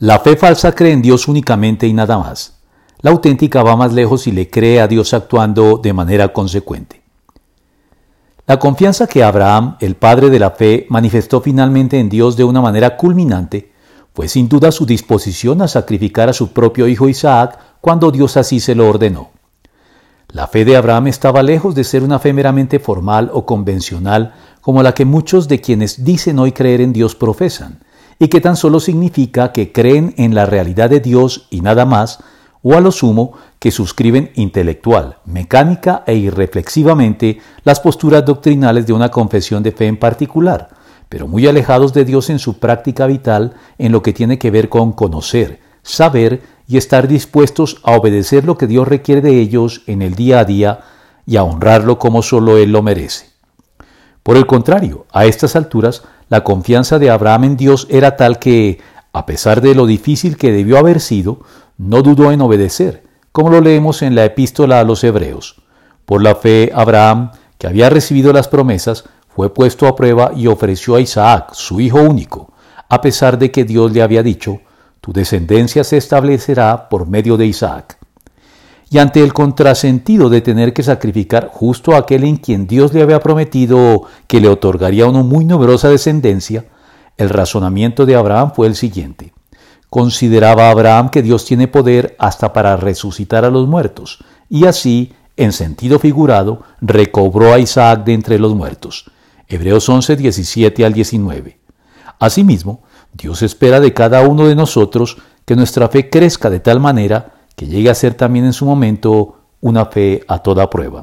La fe falsa cree en Dios únicamente y nada más. La auténtica va más lejos y le cree a Dios actuando de manera consecuente. La confianza que Abraham, el padre de la fe, manifestó finalmente en Dios de una manera culminante fue sin duda su disposición a sacrificar a su propio hijo Isaac cuando Dios así se lo ordenó. La fe de Abraham estaba lejos de ser una fe meramente formal o convencional como la que muchos de quienes dicen hoy creer en Dios profesan, y que tan solo significa que creen en la realidad de Dios y nada más, o a lo sumo que suscriben intelectual, mecánica e irreflexivamente las posturas doctrinales de una confesión de fe en particular, pero muy alejados de Dios en su práctica vital en lo que tiene que ver con conocer, saber y estar dispuestos a obedecer lo que Dios requiere de ellos en el día a día y a honrarlo como solo Él lo merece. Por el contrario, a estas alturas, la confianza de Abraham en Dios era tal que, a pesar de lo difícil que debió haber sido, no dudó en obedecer, como lo leemos en la epístola a los Hebreos. Por la fe, Abraham, que había recibido las promesas, fue puesto a prueba y ofreció a Isaac, su hijo único, a pesar de que Dios le había dicho, tu descendencia se establecerá por medio de Isaac. Y ante el contrasentido de tener que sacrificar justo a aquel en quien Dios le había prometido que le otorgaría una muy numerosa descendencia, el razonamiento de Abraham fue el siguiente. Consideraba Abraham que Dios tiene poder hasta para resucitar a los muertos, y así, en sentido figurado, recobró a Isaac de entre los muertos. Hebreos 11, 17 al 19. Asimismo, Dios espera de cada uno de nosotros que nuestra fe crezca de tal manera que llegue a ser también en su momento una fe a toda prueba.